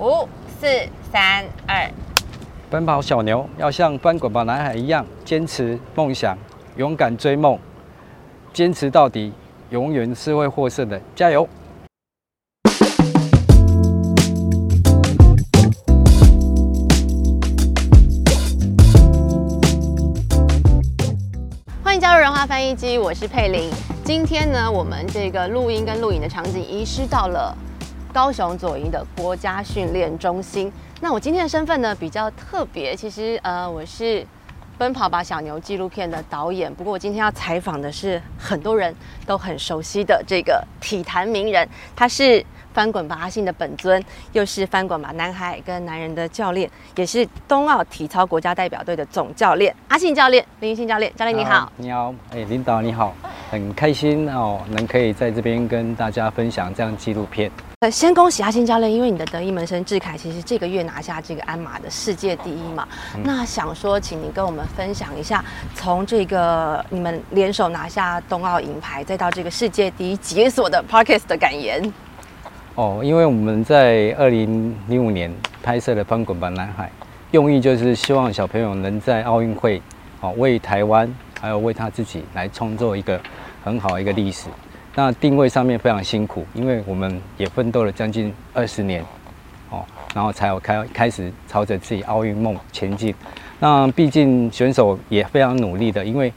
五、四、三、二。奔跑小牛要像翻滚吧男孩一样，坚持梦想，勇敢追梦，坚持到底，永远是会获胜的。加油！欢迎加入人话翻译机，我是佩玲。今天呢，我们这个录音跟录影的场景遗失到了高雄左营的国家训练中心。那我今天的身份呢比较特别，其实呃我是《奔跑吧小牛》纪录片的导演。不过我今天要采访的是很多人都很熟悉的这个体坛名人，他是。翻滚吧阿信的本尊，又是翻滚吧男孩跟男人的教练，也是冬奥体操国家代表队的总教练阿信教练林信教练，教练你好，你好，哎，领导你好，很开心哦，能可以在这边跟大家分享这样纪录片。呃，先恭喜阿信教练，因为你的得意门生志凯其实这个月拿下这个鞍马的世界第一嘛，那想说，请你跟我们分享一下，从这个你们联手拿下冬奥银牌，再到这个世界第一解锁的 Parkes 的感言。哦，因为我们在二零零五年拍摄了《翻滚吧，男孩》，用意就是希望小朋友能在奥运会，哦，为台湾还有为他自己来创作一个很好一个历史。那定位上面非常辛苦，因为我们也奋斗了将近二十年，哦，然后才有开开始朝着自己奥运梦前进。那毕竟选手也非常努力的，因为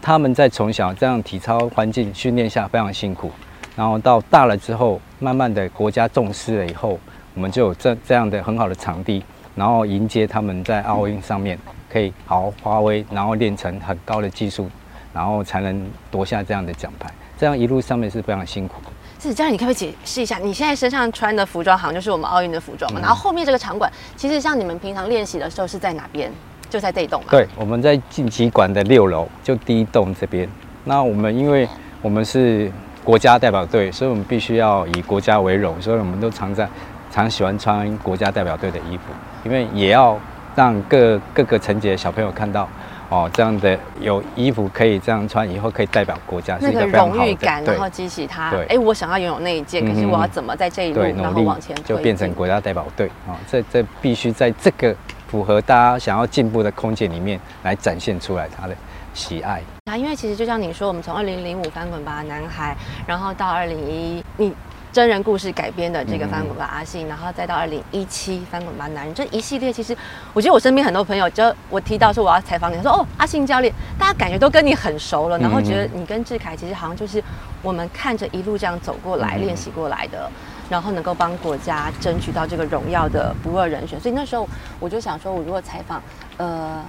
他们在从小这样体操环境训练下非常辛苦。然后到大了之后，慢慢的国家重视了以后，我们就有这这样的很好的场地，然后迎接他们在奥运上面可以好好发挥，然后练成很高的技术，然后才能夺下这样的奖牌。这样一路上面是非常辛苦。是，这样你可不可以解释一下，你现在身上穿的服装好像就是我们奥运的服装嘛？然后后面这个场馆，其实像你们平常练习的时候是在哪边？就在这一栋吗？对，我们在晋级馆的六楼，就第一栋这边。那我们因为我们是。国家代表队，所以我们必须要以国家为荣，所以我们都常在常喜欢穿国家代表队的衣服，因为也要让各各个层级的小朋友看到哦，这样的有衣服可以这样穿，以后可以代表国家，那个荣誉感，然后激起他，哎，我想要拥有那一件，可是我要怎么在这一路然后往前就变成国家代表队啊？这这必须在这个符合大家想要进步的空间里面来展现出来他的。喜爱啊，因为其实就像你说，我们从二零零五翻滚吧男孩，然后到二零一你真人故事改编的这个翻滚吧阿信，然后再到二零一七翻滚吧男人这一系列，其实我觉得我身边很多朋友，就我提到说我要采访你，说哦阿信教练，大家感觉都跟你很熟了，然后觉得你跟志凯其实好像就是我们看着一路这样走过来练习过来的，然后能够帮国家争取到这个荣耀的不二人选，所以那时候我就想说，我如果采访呃。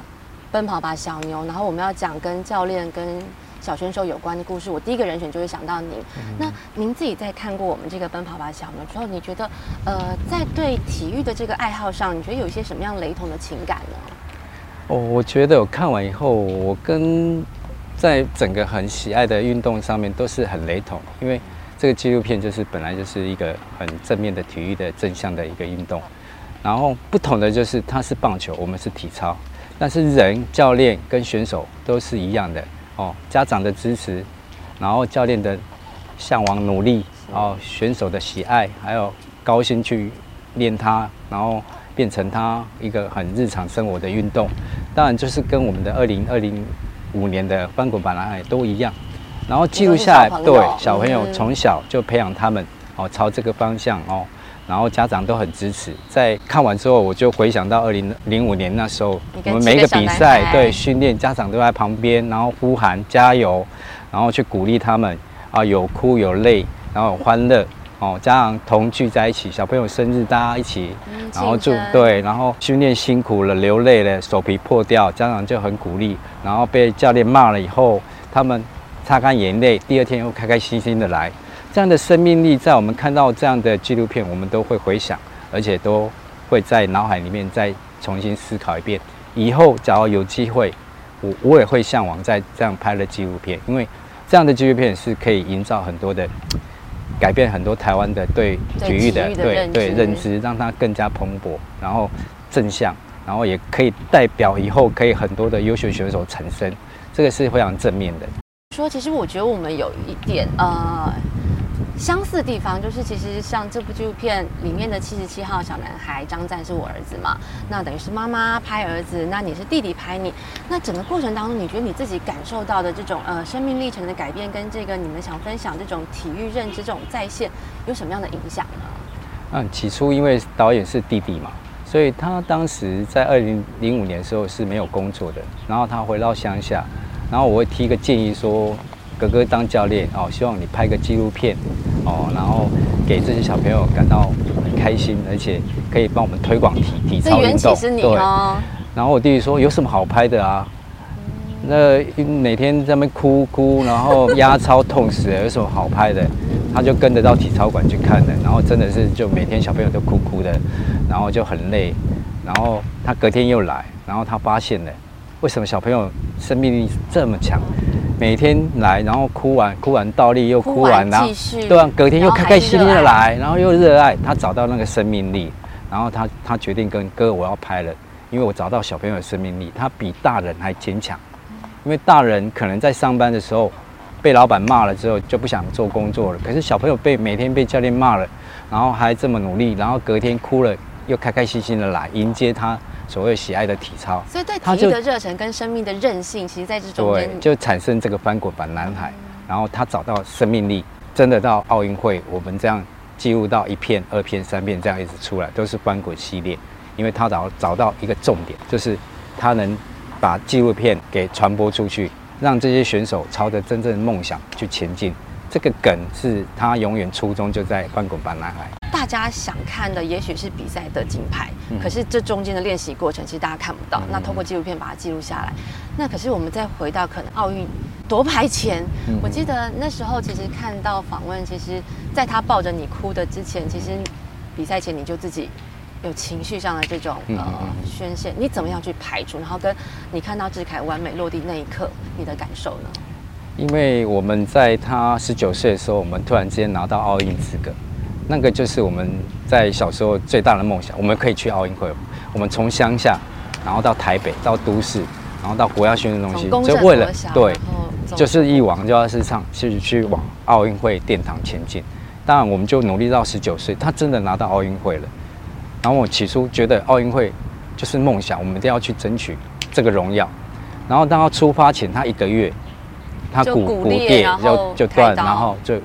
奔跑吧小牛，然后我们要讲跟教练、跟小选手有关的故事。我第一个人选就会想到您。那您自己在看过我们这个奔跑吧小牛之后，你觉得呃，在对体育的这个爱好上，你觉得有一些什么样雷同的情感呢？哦，我觉得我看完以后，我跟在整个很喜爱的运动上面都是很雷同，因为这个纪录片就是本来就是一个很正面的体育的正向的一个运动，然后不同的就是它是棒球，我们是体操。但是人、教练跟选手都是一样的哦。家长的支持，然后教练的向往、努力，然后选手的喜爱，还有高兴去练它，然后变成它一个很日常生活的运动。当然，就是跟我们的二零二零五年的翻滚板男孩都一样。然后记录下来，对小朋友从小就培养他们哦，朝这个方向哦。然后家长都很支持，在看完之后，我就回想到二零零五年那时候，我们每一个比赛对训练，家长都在旁边，然后呼喊加油，然后去鼓励他们啊，有哭有泪，然后有欢乐哦，家长同聚在一起，小朋友生日大家一起，然后祝对，然后训练辛苦了流泪了，手皮破掉，家长就很鼓励，然后被教练骂了以后，他们擦干眼泪，第二天又开开心心的来。这样的生命力，在我们看到这样的纪录片，我们都会回想，而且都会在脑海里面再重新思考一遍。以后只要有机会，我我也会向往在这样拍的纪录片，因为这样的纪录片是可以营造很多的，改变很多台湾的对体育的对对认知，让它更加蓬勃，然后正向，然后也可以代表以后可以很多的优秀选手产生，这个是非常正面的。说，其实我觉得我们有一点呃。相似的地方，就是其实像这部纪录片里面的七十七号小男孩张赞是我儿子嘛，那等于是妈妈拍儿子，那你是弟弟拍你，那整个过程当中，你觉得你自己感受到的这种呃生命历程的改变，跟这个你们想分享这种体育认知这种再现，有什么样的影响呢？嗯，起初因为导演是弟弟嘛，所以他当时在二零零五年的时候是没有工作的，然后他回到乡下，然后我会提一个建议说，哥哥当教练哦，希望你拍个纪录片哦，然后给这些小朋友感到很开心，而且可以帮我们推广体体操运动。是你哦。然后我弟弟说有什么好拍的啊？那每天在那边哭哭，然后压超痛死了，有什么好拍的？他就跟着到体操馆去看了，然后真的是就每天小朋友都哭哭的，然后就很累，然后他隔天又来，然后他发现了为什么小朋友生命力这么强，每天来然后哭完哭完倒立又哭完，然后对啊，隔天又开开心心的来，然后又热爱，他找到那个生命力，然后他他决定跟哥我要拍了，因为我找到小朋友的生命力，他比大人还坚强，因为大人可能在上班的时候。被老板骂了之后就不想做工作了。可是小朋友被每天被教练骂了，然后还这么努力，然后隔天哭了又开开心心的来迎接他所谓喜爱的体操。所以对体育的热忱跟生命的韧性，其实在这中间就产生这个翻滚吧男孩。然后他找到生命力，真的到奥运会，我们这样记录到一片、二片、三片这样一直出来，都是翻滚系列。因为他找找到一个重点，就是他能把纪录片给传播出去。让这些选手朝着真正的梦想去前进，这个梗是他永远初衷就在翻滚吧男孩。大家想看的也许是比赛的金牌，可是这中间的练习过程其实大家看不到。那通过纪录片把它记录下来。那可是我们再回到可能奥运夺牌前，我记得那时候其实看到访问，其实在他抱着你哭的之前，其实比赛前你就自己。有情绪上的这种呃宣泄，你怎么样去排除？然后跟你看到志凯完美落地那一刻，你的感受呢？因为我们在他十九岁的时候，我们突然之间拿到奥运资格，那个就是我们在小时候最大的梦想，我们可以去奥运会。我们从乡下，然后到台北，到都市，然后到国家训练中心，就为了对，就是一往就要是上，去去往奥运会殿堂前进。当然，我们就努力到十九岁，他真的拿到奥运会了。然后我起初觉得奥运会就是梦想，我们一定要去争取这个荣耀。然后当他出发前，他一个月，他骨骨裂就就断，然后就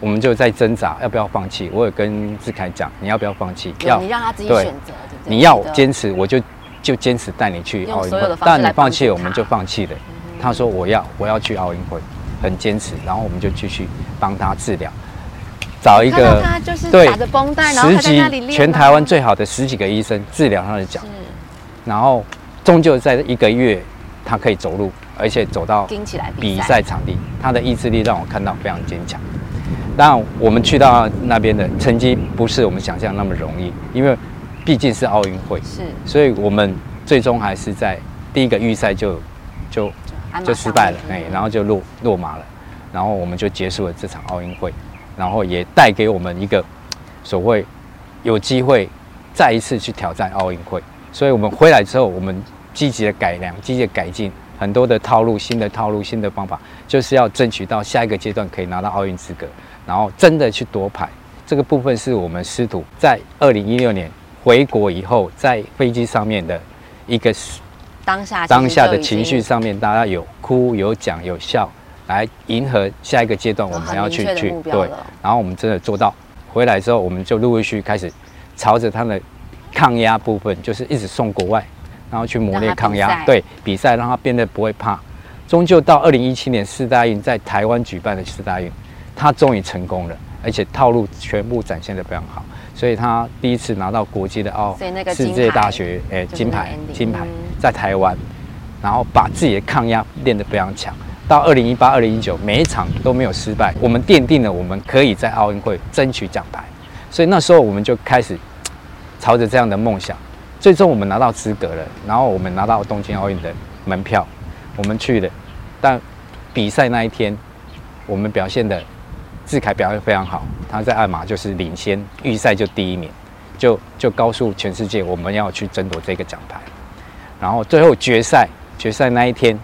我们就在挣扎要不要放弃。我有跟志凯讲，你要不要放弃？要，你让他自己选择。你要坚持，我就就坚持带你去奥运会。但你放弃，我们就放弃了。他说我要我要去奥运会，很坚持。然后我们就继续帮他治疗。找一个对十几全台湾最好的十几个医生治疗他的脚，然后终究在一个月，他可以走路，而且走到比赛场地。他的意志力让我看到非常坚强。当然，我们去到那边的成绩不是我们想象那么容易，因为毕竟是奥运会，是，所以我们最终还是在第一个预赛就就就失败了，哎，然后就落落马了，然后我们就结束了这场奥运会。然后也带给我们一个所谓有机会再一次去挑战奥运会，所以我们回来之后，我们积极的改良、积极的改进很多的套路、新的套路、新的方法，就是要争取到下一个阶段可以拿到奥运资格，然后真的去夺牌。这个部分是我们师徒在二零一六年回国以后，在飞机上面的一个当下当下的情绪上面，大家有哭、有讲、有笑。来迎合下一个阶段，我们要去去对，然后我们真的做到。回来之后，我们就陆陆续续开始朝着他的抗压部分，就是一直送国外，然后去磨练抗压。对，比赛让他变得不会怕。终究到二零一七年四大运在台湾举办的四大运，他终于成功了，而且套路全部展现的非常好。所以他第一次拿到国际的奥世界大学诶金牌金牌在台湾，然后把自己的抗压练得非常强。到二零一八、二零一九，每一场都没有失败，我们奠定了我们可以在奥运会争取奖牌，所以那时候我们就开始朝着这样的梦想。最终我们拿到资格了，然后我们拿到东京奥运的门票，我们去了。但比赛那一天，我们表现的志凯表现非常好，他在艾马就是领先，预赛就第一名，就就告诉全世界我们要去争夺这个奖牌。然后最后决赛，决赛那一天，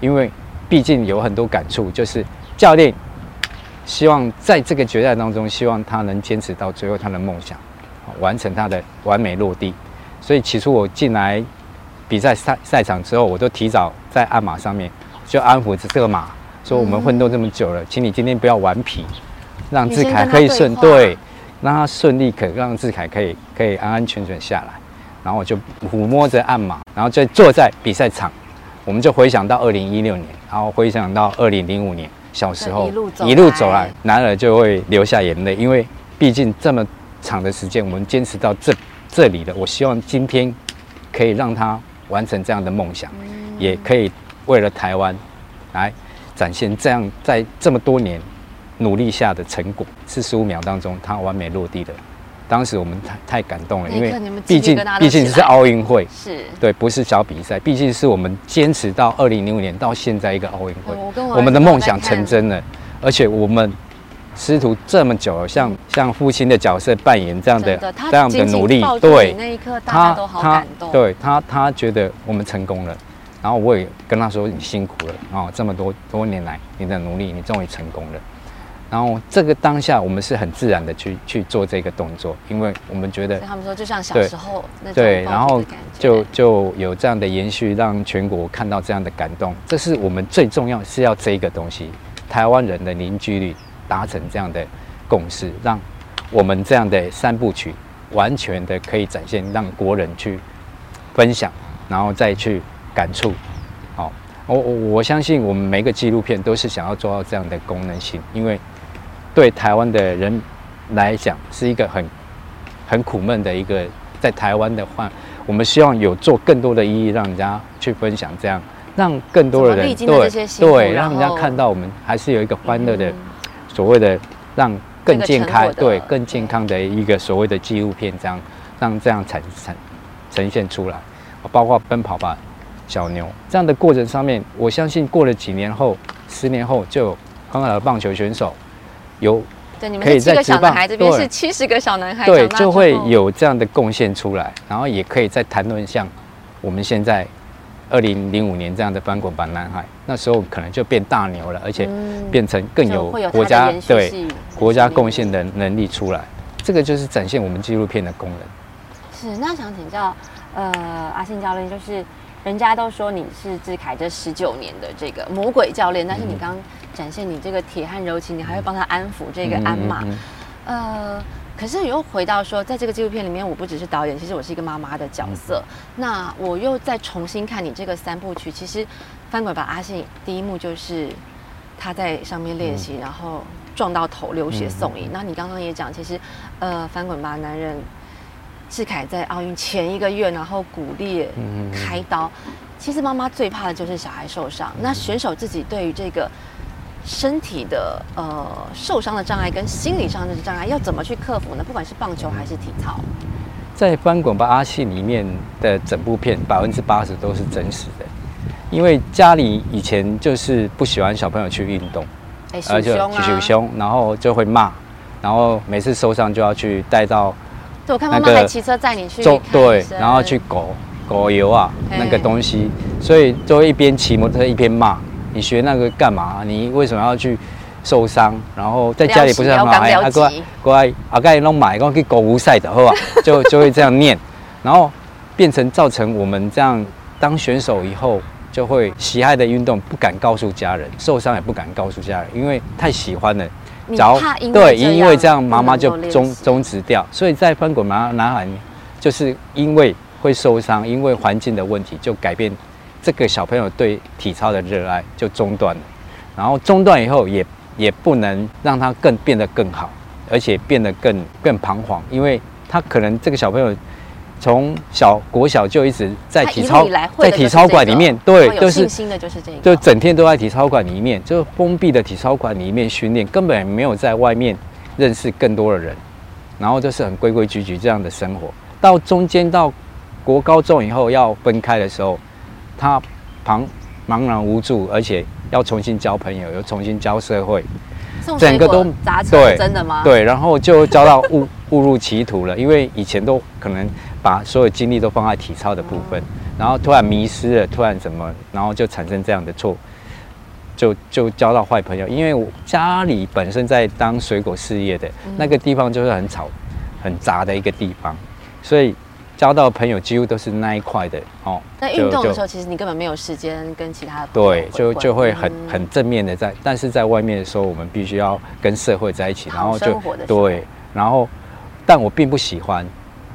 因为毕竟有很多感触，就是教练希望在这个决赛当中，希望他能坚持到最后他的梦想，完成他的完美落地。所以起初我进来比赛赛赛场之后，我都提早在鞍马上面就安抚着这个马，说我们奋斗这么久了，请你今天不要顽皮，让志凯可以顺对，让他顺利可让志凯可以可以安安全全下来。然后我就抚摸着鞍马，然后再坐在比赛场，我们就回想到二零一六年，然后回想到二零零五年小时候一路走来，男儿就会流下眼泪，因为毕竟这么长的时间，我们坚持到这这里的。我希望今天可以让他完成这样的梦想，也可以为了台湾来展现这样在这么多年努力下的成果。四十五秒当中，他完美落地的。当时我们太太感动了，因为毕竟毕竟是奥运会，是对，不是小比赛，毕竟是我们坚持到二零零五年到现在一个奥运会，我们的梦想成真了，而且我们师徒这么久，像像父亲的角色扮演这样的这样的努力，对，那一刻大家都好感动，对他他觉得我们成功了，然后我也跟他说你辛苦了啊，这么多多年来你的努力，你终于成功了。然后这个当下，我们是很自然的去去做这个动作，因为我们觉得他们说就像小时候那对，然后就就有这样的延续，让全国看到这样的感动。这是我们最重要是要这个东西，台湾人的凝聚力达成这样的共识，让我们这样的三部曲完全的可以展现，让国人去分享，然后再去感触。好，我我我相信我们每个纪录片都是想要做到这样的功能性，因为。对台湾的人来讲，是一个很很苦闷的一个，在台湾的话，我们希望有做更多的意义，让人家去分享，这样让更多的人对对，让人家看到我们还是有一个欢乐的，所谓的让更健康，对更健康的一个所谓的纪录片，这样让这样呈呈呈现出来，包括奔跑吧小牛。这样的过程上面，我相信过了几年后，十年后就有很好的棒球选手。有，对，你们是七个小男孩，这边是七十个小男孩，对，就会有这样的贡献出来，然后也可以再谈论像我们现在二零零五年这样的翻滚吧男孩，那时候可能就变大牛了，而且变成更有国家对国家贡献的能力出来，这个就是展现我们纪录片的功能。是，那想请教呃阿信教练，就是人家都说你是志凯这十九年的这个魔鬼教练，但是你刚。展现你这个铁汉柔情，你还会帮他安抚这个鞍马，呃，可是又回到说，在这个纪录片里面，我不只是导演，其实我是一个妈妈的角色。那我又再重新看你这个三部曲，其实翻滚吧阿信第一幕就是他在上面练习，然后撞到头流血送医。那你刚刚也讲，其实呃，翻滚吧男人志凯在奥运前一个月，然后骨裂开刀。其实妈妈最怕的就是小孩受伤。那选手自己对于这个。身体的呃受伤的障碍跟心理上的障碍要怎么去克服呢？不管是棒球还是体操，在翻滚吧阿信里面的整部片百分之八十都是真实的，因为家里以前就是不喜欢小朋友去运动，而且熊凶，然后就会骂，然后每次受伤就要去带到，对我看妈妈还骑车载你去，对，然后去狗狗油啊那个东西，所以就一边骑摩托车一边骂。你学那个干嘛？你为什么要去受伤？然后在家里不是很好？哎，阿乖乖，阿盖弄买，讲去狗无赛的，好吧？就就会这样念，然后变成造成我们这样当选手以后，就会喜爱的运动不敢告诉家人，受伤也不敢告诉家人，因为太喜欢了。着对，因为这样妈妈就终终止掉。所以在翻滚男男孩，就是因为会受伤，因为环境的问题，就改变。这个小朋友对体操的热爱就中断了，然后中断以后也也不能让他更变得更好，而且变得更更彷徨，因为他可能这个小朋友从小国小就一直在体操在体操馆里面，对，都是新的就是这个，就整天都在体操馆里面，就封闭的体操馆里面训练，根本没有在外面认识更多的人，然后就是很规规矩矩这样的生活，到中间到国高中以后要分开的时候。他茫茫然无助，而且要重新交朋友，又重新交社会，整个都对，真的吗？对，然后就交到 误误入歧途了。因为以前都可能把所有精力都放在体操的部分，然后突然迷失了，突然怎么，然后就产生这样的错就就交到坏朋友，因为我家里本身在当水果事业的那个地方就是很吵、很杂的一个地方，所以交到朋友几乎都是那一块的哦。在运动的时候，其实你根本没有时间跟其他的对，就就会很很正面的在，但是在外面的时候，我们必须要跟社会在一起，然后就对，然后但我并不喜欢，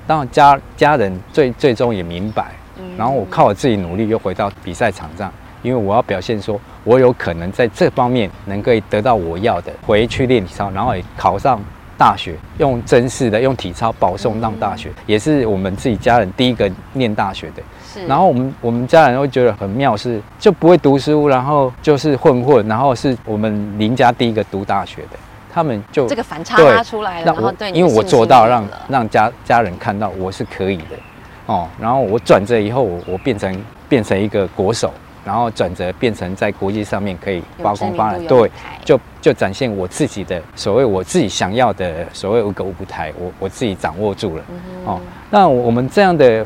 当然家家人最最终也明白，然后我靠我自己努力又回到比赛场上。因为我要表现说，我有可能在这方面能够得到我要的，回去练体操，然后也考上大学，用真实的用体操保送上大学，也是我们自己家人第一个念大学的。是。然后我们我们家人会觉得很妙，是就不会读书，然后就是混混，然后是我们邻家第一个读大学的，他们就这个反差拉出来了，然后对，因为我做到让让家家人看到我是可以的哦，然后我转折以后，我我变成变成一个国手。然后转折变成在国际上面可以发光发热，对，就就展现我自己的所谓我自己想要的所谓一个舞台，我我自己掌握住了。哦，那我们这样的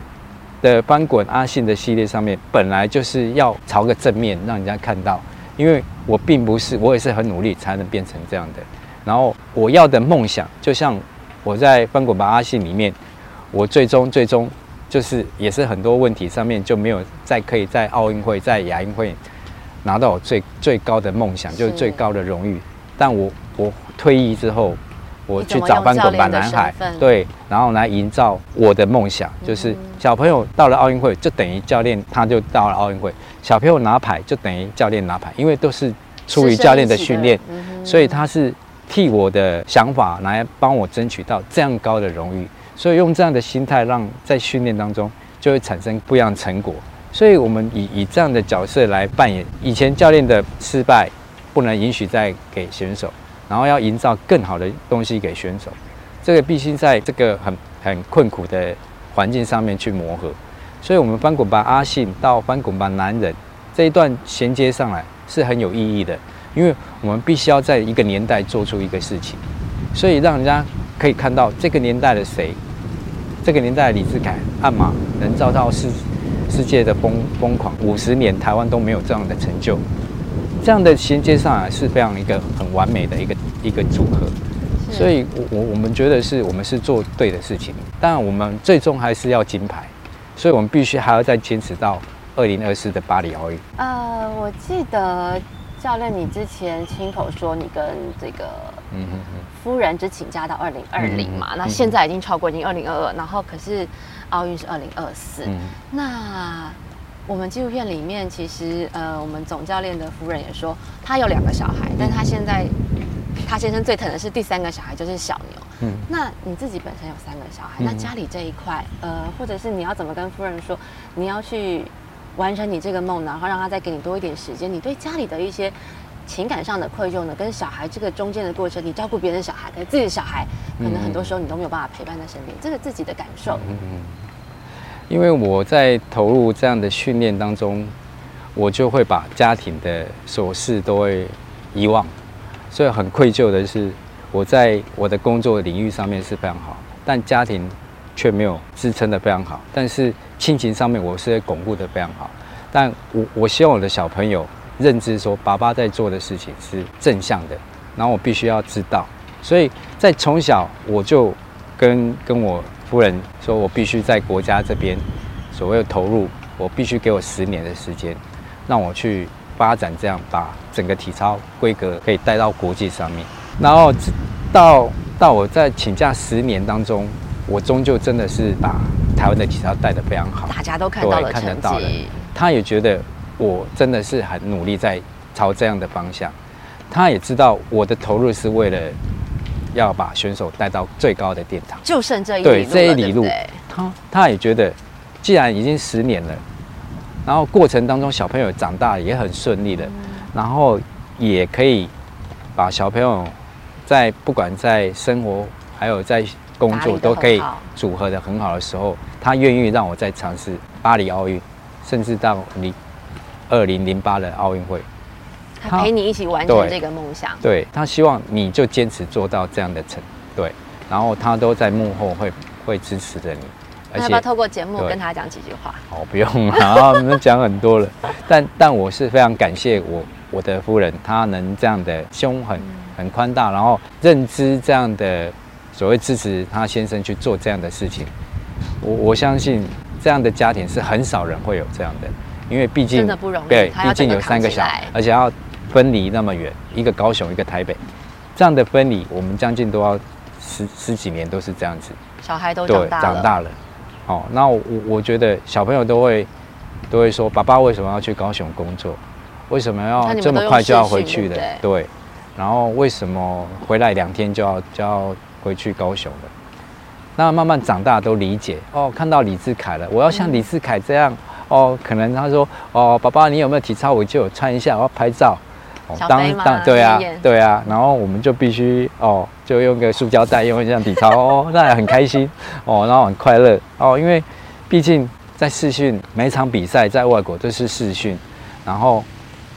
的翻滚阿信的系列上面，本来就是要朝个正面，让人家看到，因为我并不是，我也是很努力才能变成这样的。然后我要的梦想，就像我在翻滚吧阿信里面，我最终最终。就是也是很多问题上面就没有再可以在奥运会在亚运会拿到最最高的梦想，就是最高的荣誉。但我我退役之后，我去找翻滚吧男孩，对，然后来营造我的梦想，就是小朋友到了奥运会就等于教练他就到了奥运会，小朋友拿牌就等于教练拿牌，因为都是出于教练的训练，所以他是替我的想法来帮我争取到这样高的荣誉。所以用这样的心态，让在训练当中就会产生不一样的成果。所以我们以以这样的角色来扮演，以前教练的失败不能允许再给选手，然后要营造更好的东西给选手。这个必须在这个很很困苦的环境上面去磨合。所以，我们翻滚吧阿信到翻滚吧男人这一段衔接上来是很有意义的，因为我们必须要在一个年代做出一个事情，所以让人家可以看到这个年代的谁。这个年代的李志凯按马能造到世世界的疯疯狂，五十年台湾都没有这样的成就，这样的衔接上来是非常一个很完美的一个一个组合，所以，我我我们觉得是我们是做对的事情，但我们最终还是要金牌，所以我们必须还要再坚持到二零二四的巴黎奥运。呃，我记得。教练，你之前亲口说你跟这个夫人只请假到二零二零嘛？那现在已经超过已经二零二二，然后可是奥运是二零二四。那我们纪录片里面其实呃，我们总教练的夫人也说，他有两个小孩，但他现在他先生最疼的是第三个小孩，就是小牛。嗯，那你自己本身有三个小孩，那家里这一块呃，或者是你要怎么跟夫人说，你要去？完成你这个梦，然后让他再给你多一点时间。你对家里的一些情感上的愧疚呢？跟小孩这个中间的过程，你照顾别人的小孩，可是自己的小孩，可能很多时候你都没有办法陪伴在身边。这个自己的感受。嗯嗯。因为我在投入这样的训练当中，我就会把家庭的琐事都会遗忘，所以很愧疚的是，我在我的工作领域上面是非常好，但家庭。却没有支撑的非常好，但是亲情上面我是巩固的非常好。但我我希望我的小朋友认知说，爸爸在做的事情是正向的，然后我必须要知道。所以在从小我就跟跟我夫人说，我必须在国家这边所谓的投入，我必须给我十年的时间，让我去发展，这样把整个体操规格可以带到国际上面。然后到到我在请假十年当中。我终究真的是把台湾的体操带得非常好，大家都看到了成绩。他也觉得我真的是很努力在朝这样的方向。他也知道我的投入是为了要把选手带到最高的殿堂。就剩这一对这一里路，他他也觉得，既然已经十年了，然后过程当中小朋友长大也很顺利的，然后也可以把小朋友在不管在生活还有在。工作都可以组合的很好的时候，他愿意让我再尝试巴黎奥运，甚至到你二零零八的奥运会，他陪你一起完成这个梦想。对他希望你就坚持做到这样的成对，然后他都在幕后会会支持着你。要不要透过节目跟他讲几句话？哦，不用了，我们讲很多了。但但我是非常感谢我我的夫人她能这样的胸很很宽大，然后认知这样的所谓支持他先生去做这样的事情。我我相信这样的家庭是很少人会有这样的，因为毕竟真的不容易对，毕竟有三个小孩，而且要分离那么远，一个高雄，一个台北，这样的分离，我们将近都要十十几年都是这样子。小孩都对长，大了，长大了。哦，那我我觉得小朋友都会都会说，爸爸为什么要去高雄工作？为什么要这么快就要回去的对？对。然后为什么回来两天就要就要回去高雄了？那慢慢长大都理解哦，看到李志凯了，我要像李志凯这样、哦，可能他说哦，爸爸你有没有体操？我就有穿一下，我要拍照。哦当当对啊对啊，然后我们就必须哦，就用个塑胶袋，用一下体操哦，那也很开心哦，然后很快乐哦，因为毕竟在试训每一场比赛在外国都是试训，然后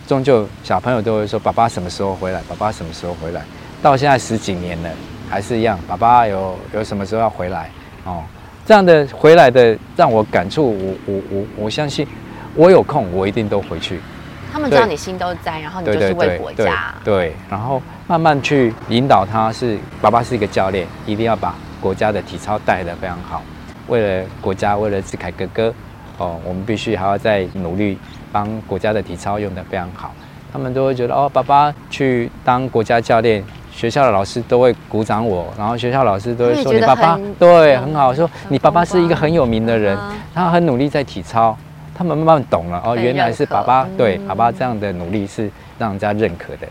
终究小朋友都会说爸爸什么时候回来？爸爸什么时候回来？到现在十几年了，还是一样，爸爸有有什么时候要回来？哦，这样的回来的让我感触，我我我我相信，我有空我一定都回去。他们知道你心都在，然后你就是为国家。对，然后慢慢去引导他是爸爸是一个教练，一定要把国家的体操带得非常好。为了国家，为了志凯哥哥，哦，我们必须还要再努力帮国家的体操用得非常好。他们都会觉得哦，爸爸去当国家教练，学校的老师都会鼓掌我，然后学校老师都会说你爸爸对很很好，说你爸爸是一个很有名的人嗯，他很努力在体操。他们慢慢懂了哦，原来是爸爸对嗯爸爸这样的努力是让人家认可的。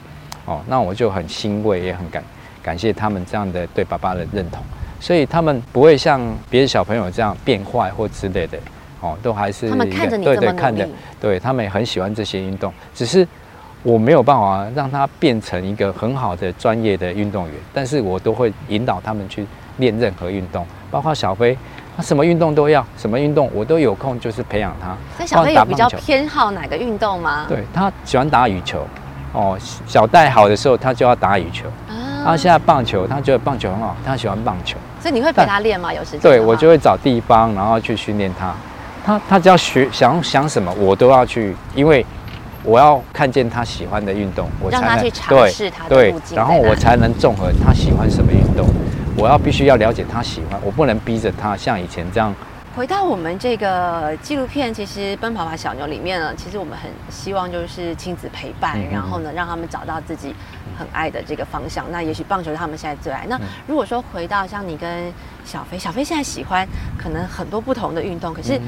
哦，那我就很欣慰，也很感感谢他们这样的对爸爸的认同，所以他们不会像别的小朋友这样变坏或之类的，哦，都还是对对看着，对他们也很喜欢这些运动，只是我没有办法让他变成一个很好的专业的运动员，但是我都会引导他们去练任何运动，包括小飞，他什么运动都要，什么运动我都有空就是培养他。所以小飞有比较偏好哪个运动吗？对他喜欢打羽球，哦，小戴好的时候他就要打羽球。啊他现在棒球，他觉得棒球很好，他喜欢棒球。所以你会陪他练吗？有时间对我就会找地方，然后去训练他。他他只要学想想什么，我都要去，因为我要看见他喜欢的运动，我才能让他去尝对试他的对路径，然后我才能综合他喜欢什么运动。我要必须要了解他喜欢，我不能逼着他像以前这样。回到我们这个纪录片，其实《奔跑吧小牛》里面呢，其实我们很希望就是亲子陪伴，然后呢，让他们找到自己很爱的这个方向。那也许棒球是他们现在最爱。那嗯如果说回到像你跟小飞，小飞现在喜欢可能很多不同的运动，可是嗯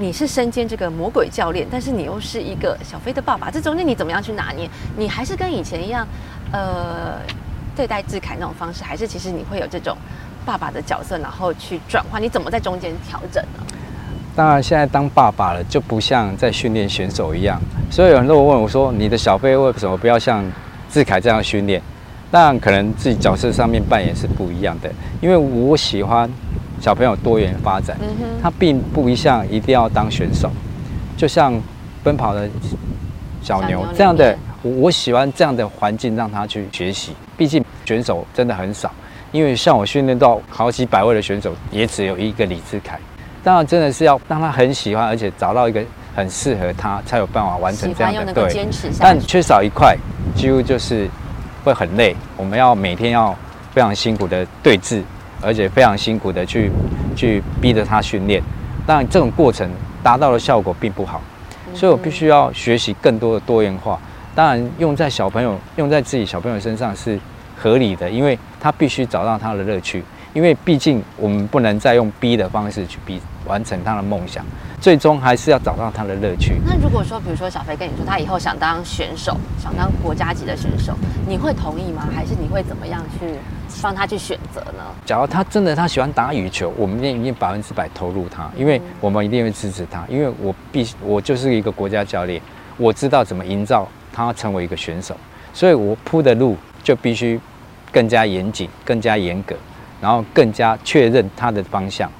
你是身兼这个魔鬼教练，但是你又是一个小飞的爸爸，这中间你怎么样去拿捏？你还是跟以前一样，呃，对待志凯那种方式，还是其实你会有这种爸爸的角色，然后去转换？你怎么在中间调整呢？当然，现在当爸爸了，就不像在训练选手一样。所以有很多人问我说：“你的小飞为什么不要像志凯这样训练？”那，可能自己角色上面扮演是不一样的。因为我喜欢小朋友多元发展，嗯，他并不一向一定要当选手。就像奔跑的小牛这样的，我我喜欢这样的环境让他去学习。毕竟选手真的很少，因为像我训练到好几百位的选手，也只有一个李志凯。当然，真的是要让他很喜欢，而且找到一个很适合他，才有办法完成这样的欢又能够坚持下去。但缺少一块，几乎就是会很累。我们要每天要非常辛苦的对峙，而且非常辛苦的去去逼着他训练。当然，这种过程达到的效果并不好，所以我必须要学习更多的多元化。当然，用在小朋友、用在自己小朋友身上是合理的，因为他必须找到他的乐趣。因为毕竟我们不能再用逼的方式去逼完成他的梦想，最终还是要找到他的乐趣。那如果说，比如说小飞跟你说他以后想当选手，想当国家级的选手，你会同意吗？还是你会怎么样去帮他去选择呢？假如他真的他喜欢打羽球，我们一定百分之百投入他，因为我们一定会支持他，因为我必我就是一个国家教练，我知道怎么营造他成为一个选手，所以我铺的路就必须更加严谨、更加严格，然后更加确认他的方向。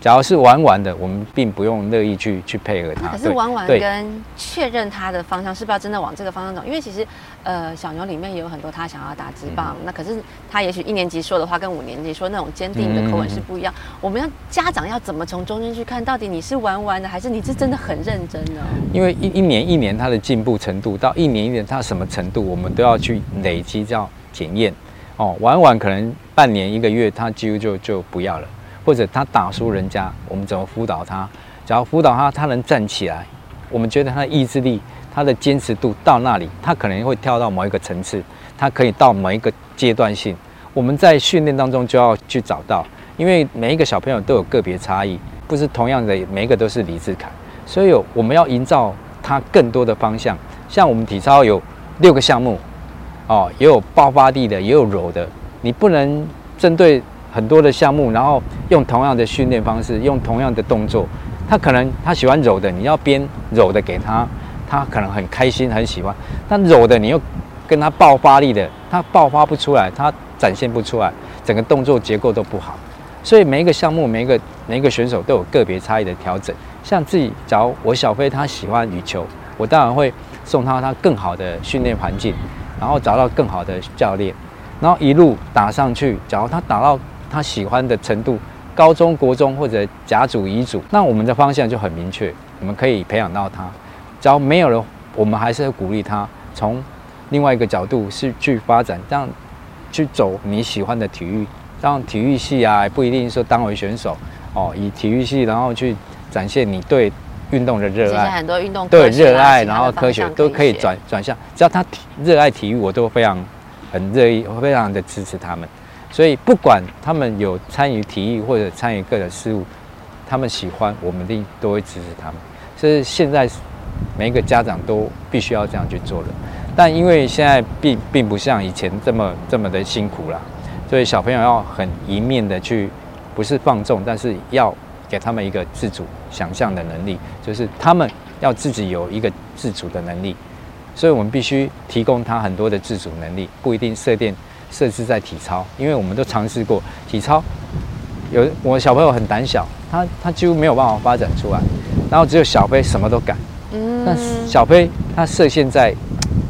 假如是玩玩的，我们并不用乐意去去配合他。可是玩玩跟确认他的方向是不是要真的往这个方向走？因为其实，呃，小牛里面也有很多他想要打直棒，那可是他也许一年级说的话跟五年级说那种坚定的口吻是不一样。我们要家长要怎么从中间去看到底你是玩玩的，还是你是真的很认真呢？因为一一年一年他的进步程度到一年一年他什么程度，我们都要去累积叫检验。哦，晚晚可能半年一个月他几乎就就不要了。或者他打输人家，我们怎么辅导他？只要辅导他，他能站起来，我们觉得他的意志力、他的坚持度到那里，他可能会跳到某一个层次，他可以到某一个阶段性。我们在训练当中就要去找到，因为每一个小朋友都有个别差异，不是同样的每一个都是李志凯，所以我们要营造他更多的方向。像我们体操有六个项目，哦，也有爆发力的，也有柔的，你不能针对。很多的项目，然后用同样的训练方式，用同样的动作，他可能他喜欢柔的，你要编柔的给他，他可能很开心很喜欢。但柔的你又跟他爆发力的，他爆发不出来，他展现不出来，整个动作结构都不好。所以每一个项目，每一个每一个选手都有个别差异的调整。像自己，假如我小飞他喜欢羽球，我当然会送他他更好的训练环境，然后找到更好的教练，然后一路打上去。假如他打到他喜欢的程度，高中国中或者甲组乙组，那我们的方向就很明确，我们可以培养到他。只要没有了，我们还是要鼓励他从另外一个角度是去发展，这样去走你喜欢的体育，让体育系啊不一定说当为选手哦，以体育系然后去展现你对运动的热爱，很多运动对热爱，然后科学都可以转转向，只要他热爱体育，我都非常很乐意，非常的支持他们。所以不管他们有参与体育或者参与各种事物，他们喜欢，我们一定都会支持他们。所以现在每一个家长都必须要这样去做的。但因为现在并并不像以前这么这么的辛苦了，所以小朋友要很一面的去，不是放纵，但是要给他们一个自主想象的能力，就是他们要自己有一个自主的能力。所以我们必须提供他很多的自主能力，不一定设定。设置在体操，因为我们都尝试过体操，有我小朋友很胆小，他他几乎没有办法发展出来，然后只有小飞什么都敢。嗯，但小飞他设限在，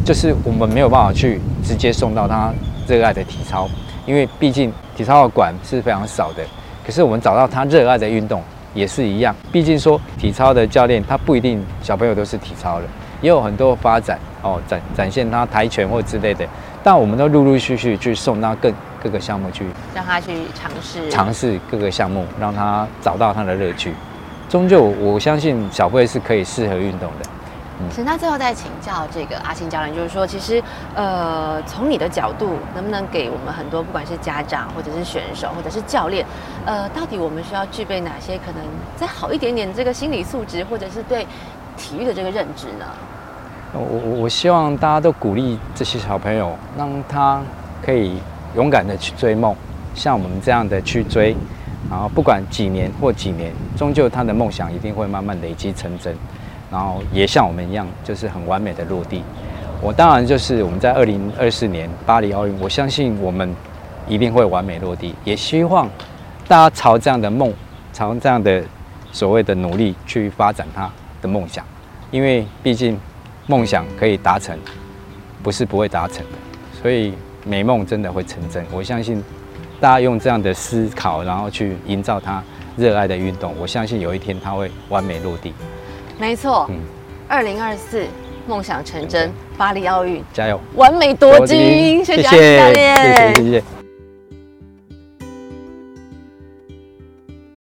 就是我们没有办法去直接送到他热爱的体操，因为毕竟体操的馆是非常少的。可是我们找到他热爱的运动也是一样，毕竟说体操的教练他不一定小朋友都是体操的，也有很多发展哦，展展现他跆拳或之类的。但我们都陆陆续续去送到各各个项目去，让他去尝试尝试各个项目，让他找到他的乐趣。终究，我相信小慧是可以适合运动的。嗯，那最后再请教这个阿信教练，就是说，其实呃，从你的角度，能不能给我们很多，不管是家长或者是选手或者是教练，呃，到底我们需要具备哪些可能再好一点点这个心理素质，或者是对体育的这个认知呢？我我我希望大家都鼓励这些小朋友，让他可以勇敢的去追梦，像我们这样的去追，然后不管几年或几年，终究他的梦想一定会慢慢累积成真，然后也像我们一样，就是很完美的落地。我当然就是我们在二零二四年巴黎奥运，我相信我们一定会完美落地，也希望大家朝这样的梦，朝这样的所谓的努力去发展他的梦想，因为毕竟。梦想可以达成，不是不会达成的，所以美梦真的会成真。我相信大家用这样的思考，然后去营造他热爱的运动，我相信有一天他会完美落地。没错，嗯，二零二四梦想成真，巴黎奥运。加油，完美夺金，谢谢教练，谢谢谢谢。